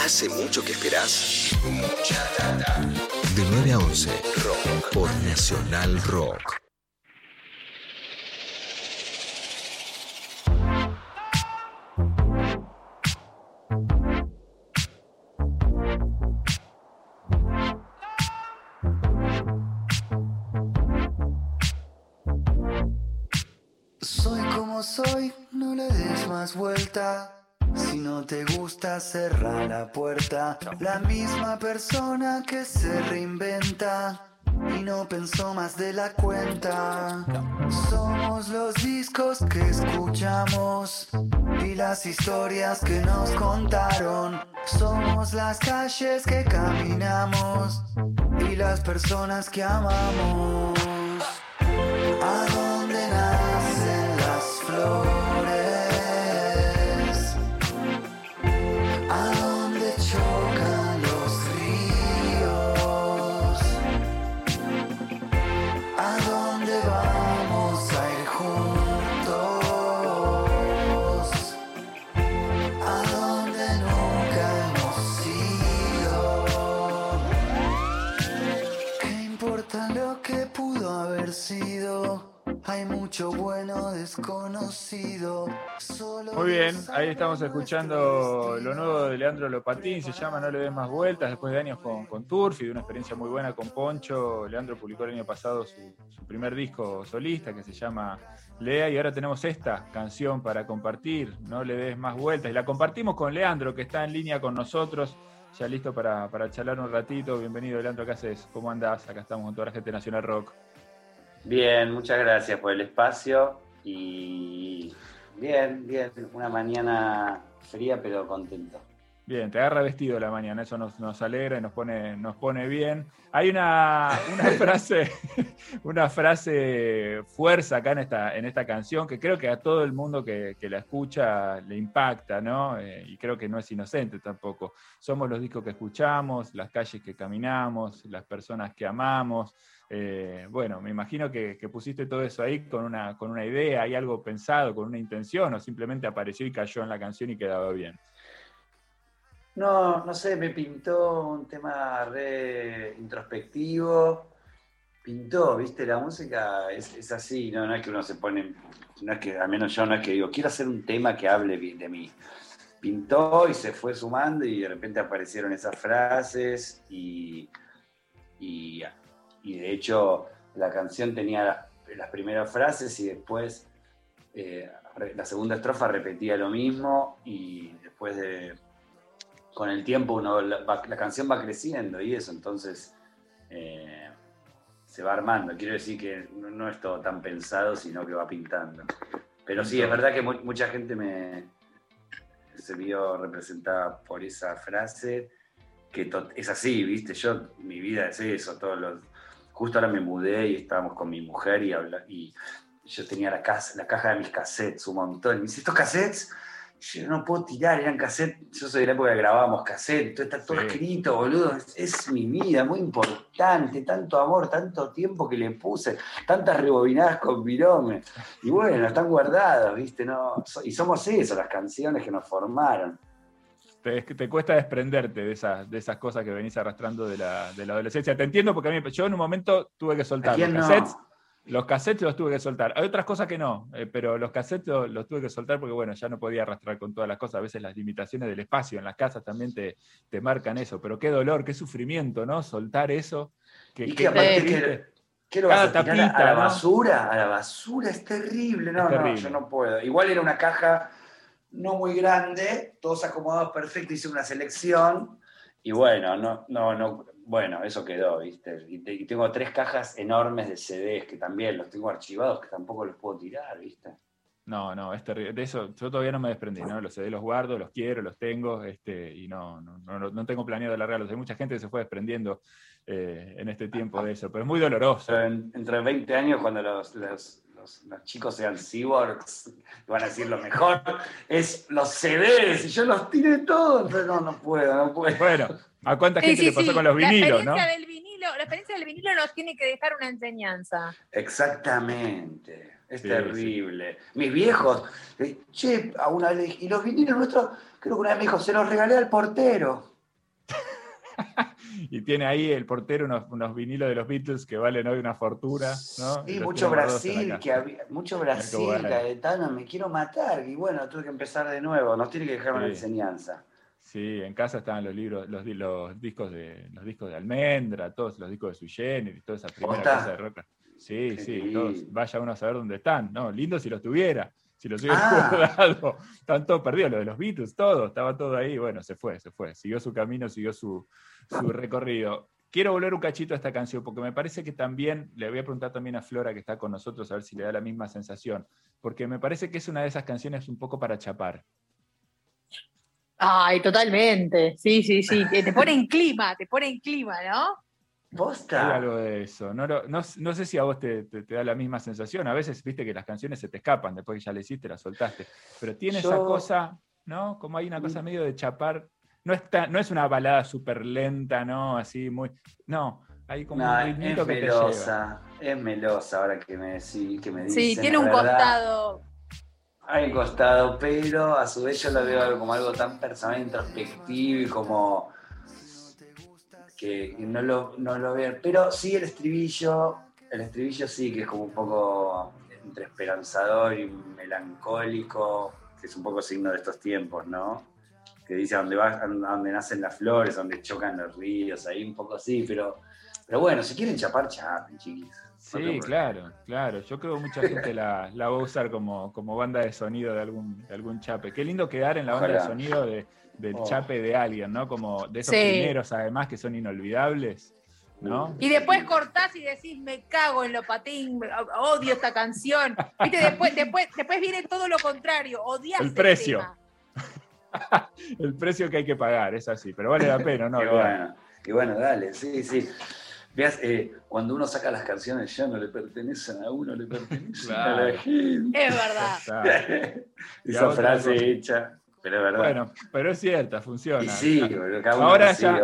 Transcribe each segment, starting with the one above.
¿Hace mucho que esperás? Mucha data. De 9 a 11, Rock por Nacional Rock. Soy como soy, no le des más vuelta. Si no te gusta, cerra la puerta. La misma persona que se reinventa y no pensó más de la cuenta. Somos los discos que escuchamos y las historias que nos contaron. Somos las calles que caminamos y las personas que amamos. ¿A Bueno desconocido. Solo Muy bien, ahí estamos escuchando lo nuevo de Leandro Lopatín, se llama No le des más vueltas, después de años con, con Turf y de una experiencia muy buena con Poncho. Leandro publicó el año pasado su, su primer disco solista que se llama Lea y ahora tenemos esta canción para compartir, No le des más vueltas. Y la compartimos con Leandro que está en línea con nosotros, ya listo para, para charlar un ratito. Bienvenido Leandro, ¿qué haces? ¿Cómo andás? Acá estamos con toda la gente de Nacional Rock. Bien, muchas gracias por el espacio y bien, bien, una mañana fría pero contento. Bien, te agarra vestido la mañana, eso nos, nos alegra y nos pone, nos pone bien. Hay una, una frase, una frase fuerza acá en esta, en esta canción que creo que a todo el mundo que, que la escucha le impacta, ¿no? Eh, y creo que no es inocente tampoco. Somos los discos que escuchamos, las calles que caminamos, las personas que amamos. Eh, bueno, me imagino que, pusiste todo eso ahí con una, con una idea, hay algo pensado, con una intención, o simplemente apareció y cayó en la canción y quedaba bien. No, no sé, me pintó un tema re introspectivo. Pintó, viste, la música es, es así, ¿no? no es que uno se pone, no es que, al menos yo no es que digo, quiero hacer un tema que hable bien de mí. Pintó y se fue sumando y de repente aparecieron esas frases y, y, y de hecho la canción tenía las, las primeras frases y después eh, la segunda estrofa repetía lo mismo y después de con el tiempo uno, la, va- la canción va creciendo y eso, entonces eh, se va armando. Quiero decir que no, no es todo tan pensado, sino que va pintando. Pero sí, es verdad que mu- mucha gente me se vio representada por esa frase, que es así, ¿viste? Yo, mi vida es eso, todos los... Justo ahora me mudé y estábamos con mi mujer y, habla, y yo tenía la, casa, la caja de mis cassettes, un montón. Y me dice, ¿estos cassettes? Yo no puedo tirar, eran cassettes. Yo soy de la época que grabábamos cassettes, está todo Sí. escrito, boludo. Es, es mi vida, muy importante, tanto amor, tanto tiempo que le puse, tantas rebobinadas con virome. Y bueno, están guardadas, ¿viste? No, y somos eso, las canciones que nos formaron. Te, te cuesta desprenderte de esas, de esas cosas que venís arrastrando de la, de la adolescencia. Te entiendo porque a mí, yo en un momento tuve que ¿A soltar los no? cassettes. Los cassettes los tuve que soltar. Hay otras cosas que no, eh, pero los cassettes los, los tuve que soltar porque, bueno, ya no podía arrastrar con todas las cosas. A veces las limitaciones del espacio en las casas también te, te marcan eso. Pero qué dolor, qué sufrimiento, ¿no? Soltar eso. Que, Y que- ¿qué lo vas a tirar a- tapita, a la ¿no? basura? A la basura es terrible. No, Es no, terrible. yo no puedo. Igual era una caja no muy grande, todos acomodados perfecto, hice una selección y bueno, no, no, no, bueno, eso quedó, ¿viste? Y, te- y tengo tres cajas enormes de CDs que también los tengo archivados, que tampoco los puedo tirar, ¿viste? No, no, es terrible. De eso yo todavía no me desprendí, ¿no? Los CD los guardo, los quiero, los tengo, este, y no, no, no, no tengo planeado largarlos. Hay mucha gente que se fue desprendiendo eh, en este tiempo de eso, pero es muy doloroso. Pero en- entre 20 años, cuando los, los- los- los chicos sean cyborgs, van a decir lo mejor, es los CDs, y yo los tiré todos, pero no, no puedo, no puedo. Bueno, ¿a cuánta gente sí, le pasó sí. con los vinilos, la no? experiencia Del vinilo, la experiencia del vinilo nos tiene que dejar una enseñanza. Exactamente, es Sí, terrible. Mis viejos, eh, che, a una vez, y los vinilos nuestros, Creo que una vez me dijo, se los regalé al portero. Y tiene ahí el portero unos, unos, vinilos de los Beatles que valen hoy una fortuna. ¿no? Sí, mucho Brasil, que había, mucho Brasil, Caetano, me quiero matar. Y bueno, tuve que empezar de nuevo, nos tiene que dejar una enseñanza. Sí, en casa estaban los libros, los, los, discos de los discos de Almendra, todos los discos de Sui Generis, toda esa primera cosa de rock. Sí, sí, todos, vaya uno a saber dónde están. No, lindo si los tuviera, si los hubiera ah. guardado. Están todos perdidos, lo de los Beatles, todo, estaba todo ahí. Bueno, se fue, se fue. Siguió su camino, siguió su, su recorrido. Quiero volver un cachito a esta canción, porque me parece que también, le voy a preguntar también a Flora que está con nosotros, a ver si le da la misma sensación, porque me parece que es una de esas canciones un poco para chapar. Ay, totalmente. Sí, sí, sí. Te pone en clima, te pone en clima, ¿no? ¿Posta? Hay algo de eso. No, no, sé si a vos te, da la misma sensación. A veces viste que las canciones se te escapan después que ya le hiciste, las soltaste. Pero tiene esa cosa, ¿no? Como hay una cosa mm. medio de chapar. No, está, no es una balada súper lenta, ¿no? Así muy. No, hay como un ritmito es que melosa, Es melosa ahora que me, decís, que me Sí, tiene un costado hay costado, pero a su vez yo lo veo como algo tan personal, introspectivo y como que no lo, no lo veo. Pero sí el estribillo, el estribillo sí que es como un poco entre esperanzador y melancólico, que es un poco signo de estos tiempos, ¿no? Que dice a dónde, va, donde nacen las flores, donde chocan los ríos, ahí un poco así, pero, pero bueno, si quieren chapar, chapen, chiquis. Sí, claro, claro. Yo creo que mucha gente la, va a usar como, como banda de sonido de algún, algún chape. Qué lindo quedar en la banda de sonido del oh. chape de alguien, ¿no? Como de esos primeros, además, que son inolvidables. ¿No? Y después cortás y decís, me cago en lo patín, odio esta canción. ¿Viste? Después, después, después viene todo lo contrario, odiar el precio. el precio que hay que pagar, es así, pero vale la pena, ¿no? Qué bueno, qué bueno, dale, sí, sí. Veas, eh, cuando uno saca las canciones ya no le pertenecen a uno, le pertenecen a la gente. Es verdad. Esa frase hecha, pero es verdad. Bueno, pero es cierta, funciona. Y sí, ahora ya,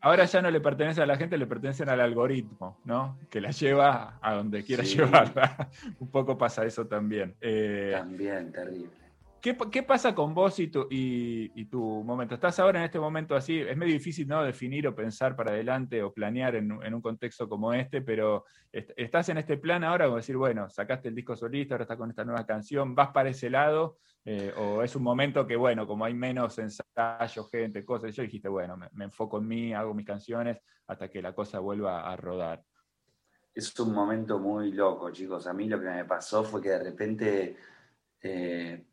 ahora ya no le pertenece a la gente, le pertenecen al algoritmo, ¿no? Que la lleva a donde quiera llevarla. Un poco pasa eso también. Eh, también, terrible. ¿Qué, pasa con vos y tu, momento? Estás ahora en este momento así, es medio difícil ¿no? definir o pensar para adelante o planear en, un contexto como este, pero estás en este plan ahora como decir, bueno, sacaste el disco solista, ahora estás con esta nueva canción, ¿vas para ese lado? Eh, ¿O es un momento que, bueno, como hay menos ensayos, gente, cosas, yo dijiste, bueno, me, me enfoco en mí, hago mis canciones hasta que la cosa vuelva a rodar? Es un momento muy loco, chicos. A mí lo que me pasó fue que de repente... Eh,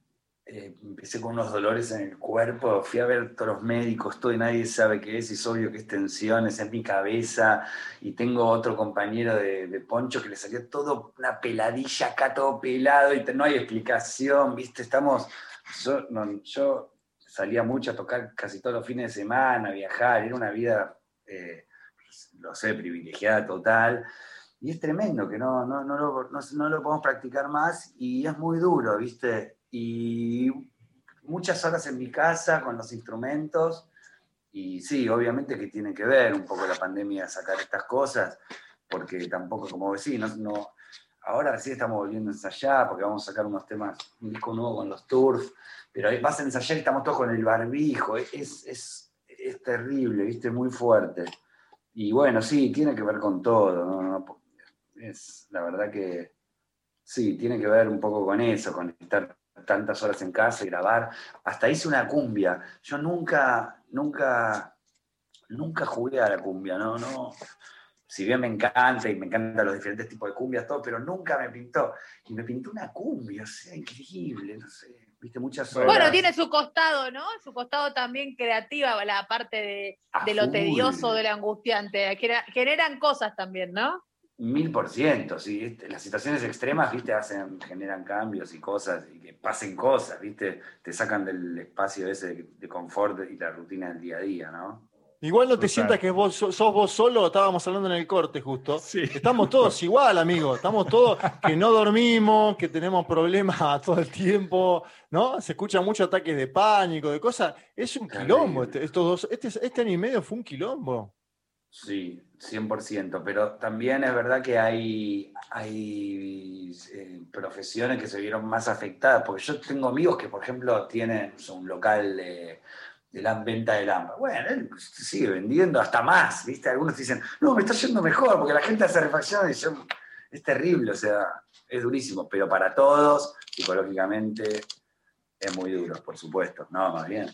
eh, empecé con unos dolores en el cuerpo, fui a ver todos los médicos, todo y nadie sabe qué es, y es obvio que es tensiones en mi cabeza, y tengo otro compañero de, Poncho que le salió todo una peladilla acá, todo pelado, y no hay explicación, ¿viste? Estamos, yo, salía mucho a tocar casi todos los fines de semana, a viajar, era una vida, eh, lo sé, privilegiada total, y es tremendo que no, no, no, lo, no lo podemos practicar más, y es muy duro, ¿viste? Y muchas horas en mi casa con los instrumentos. Y sí, obviamente que tiene que ver un poco la pandemia sacar estas cosas, porque tampoco, como decís, no, ahora sí estamos volviendo a ensayar, porque vamos a sacar unos temas, un disco nuevo con los turf, pero vas a ensayar y estamos todos con el barbijo, es, es, es terrible, ¿viste? Muy fuerte. Y bueno, sí, tiene que ver con todo, es la verdad que sí, tiene que ver un poco con eso, con estar tantas horas en casa y grabar. Hasta hice una cumbia. Yo nunca, nunca, nunca jugué a la cumbia, ¿no? no si bien me encanta y me encantan los diferentes tipos de cumbias, todo, pero nunca me pintó. Y me pintó una cumbia, o sea, increíble, no sé. Viste muchas horas. Bueno, tiene su costado, ¿no? Su costado también creativa, la parte de, de lo tedioso, de lo angustiante. Generan cosas también, ¿no? Mil por ciento, sí. Las situaciones extremas, viste, hacen, generan cambios y cosas, y que pasen cosas, viste, te sacan del espacio ese de confort y la rutina del día a día, ¿no? Igual no te sientas que vos sos vos solo, estábamos hablando en el corte justo. Sí. Estamos todos igual, amigo. Estamos todos que no dormimos, que tenemos problemas todo el tiempo, ¿no? Se escuchan muchos ataques de pánico, de cosas. Es un quilombo. Este, estos dos, este, este año y medio fue un quilombo. Sí, 100%, pero también es verdad que hay, hay eh, profesiones que se vieron más afectadas, porque yo tengo amigos que, por ejemplo, tienen un local de, la venta de lámparas. Bueno, él sigue vendiendo hasta más, ¿viste? Algunos dicen, no, me está yendo mejor, porque la gente hace refacciones y yo, es terrible, o sea, es durísimo, pero para todos, psicológicamente, es muy duro, por supuesto. No, más bien.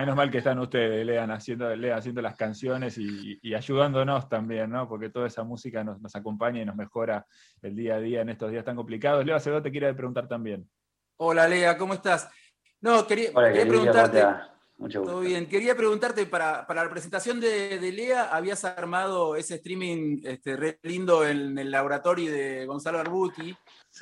Menos mal que están ustedes, Lean, haciendo, haciendo las canciones y, ayudándonos también, ¿no? Porque toda esa música nos, acompaña y nos mejora el día a día en estos días tan complicados. Leo Acevedo te quiere preguntar también. Hola, Lea, ¿cómo estás? No, quería, preguntarte. Todo bien. Quería preguntarte, para, la presentación de, Lea, habías armado ese streaming este, re lindo en el laboratorio de Gonzalo Arbuti.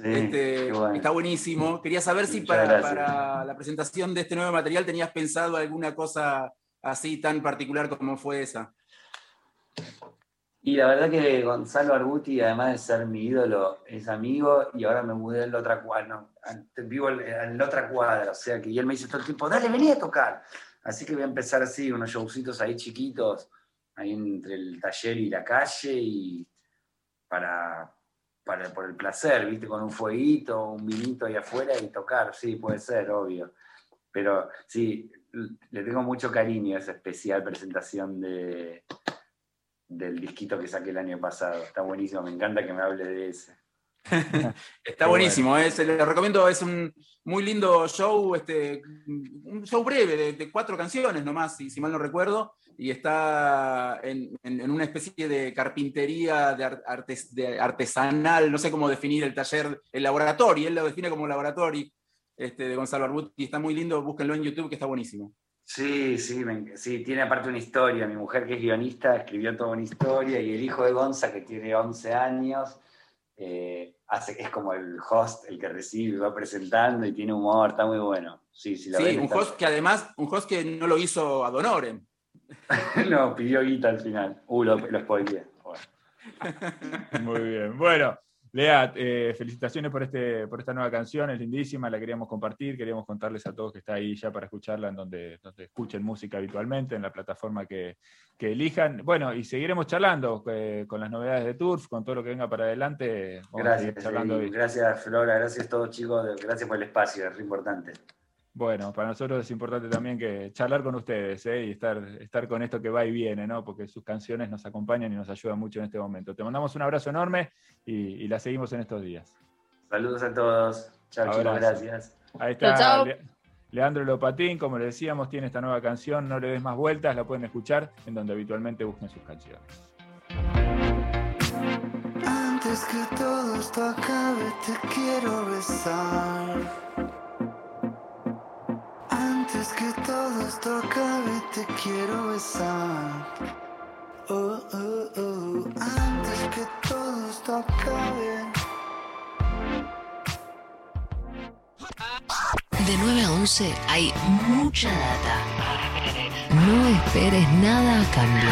Este, está buenísimo. Quería saber si para, la presentación de este nuevo material tenías pensado alguna cosa así tan particular como fue esa. Y la verdad que Gonzalo Arbuti, además de ser mi ídolo, es amigo y ahora me mudé en la otra cuadra, vivo en la otra cuadra, o sea que y él me dice todo el tiempo, dale, vení a tocar. Así que voy a empezar así, unos showcitos ahí chiquitos, ahí entre el taller y la calle, y para, para por el placer, ¿viste? Con un fueguito, un vinito ahí afuera y tocar, sí, puede ser, obvio. Pero sí, le tengo mucho cariño a esa especial presentación de, del disquito que saqué el año pasado. Está buenísimo, me encanta que me hable de ese. Está buenísimo, eh, se lo recomiendo, es un muy lindo show, este, un show breve de, cuatro canciones nomás, si, si, mal no recuerdo, y está en, una especie de carpintería de, artesanal, no sé cómo definir el taller, el laboratorio, él lo define como laboratorio este, de Gonzalo Arbut, y está muy lindo, búsquenlo en YouTube que está buenísimo. Sí, sí, sí, tiene aparte una historia. Mi mujer, que es guionista, escribió toda una historia y el hijo de Gonza, que tiene 11 años, eh, hace, es como el host, el que recibe, va presentando y tiene humor, está muy bueno. Sí, sí, un host que además, un host que no lo hizo a Donoren. no, pidió guita al final. Uh, lo, lo Muy bien. Bueno, Lea, eh, felicitaciones por, este, por esta nueva canción, es lindísima, la queríamos compartir, queríamos contarles a todos que está ahí ya para escucharla en donde, donde escuchen música habitualmente, en la plataforma que, elijan. Bueno, y seguiremos charlando eh, con las novedades de Turf, con todo lo que venga para adelante. gracias, gracias Flora, gracias a todos chicos, gracias por el espacio, es importante. Bueno, para nosotros es importante también que charlar con ustedes ¿eh? y estar, estar con esto que va y viene, ¿no? porque sus canciones nos acompañan y nos ayudan mucho en este momento. Te mandamos un abrazo enorme y, la seguimos en estos días. Saludos a todos. Chao, chicos, gracias. Ahí está Leandro Lopatín, como le decíamos, tiene esta nueva canción, No le des más vueltas, la pueden escuchar en donde habitualmente busquen sus canciones. Antes que todo esto acabe, te quiero besar. Antes que todo esto acabe, te quiero besar. Oh, oh, oh. Antes que todo esto acabe. De 9 a 11 hay mucha data. No esperes nada a cambio.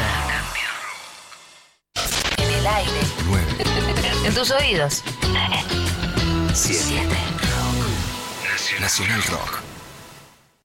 En el aire. 9. En tus oídos. 7. Nacional Rock.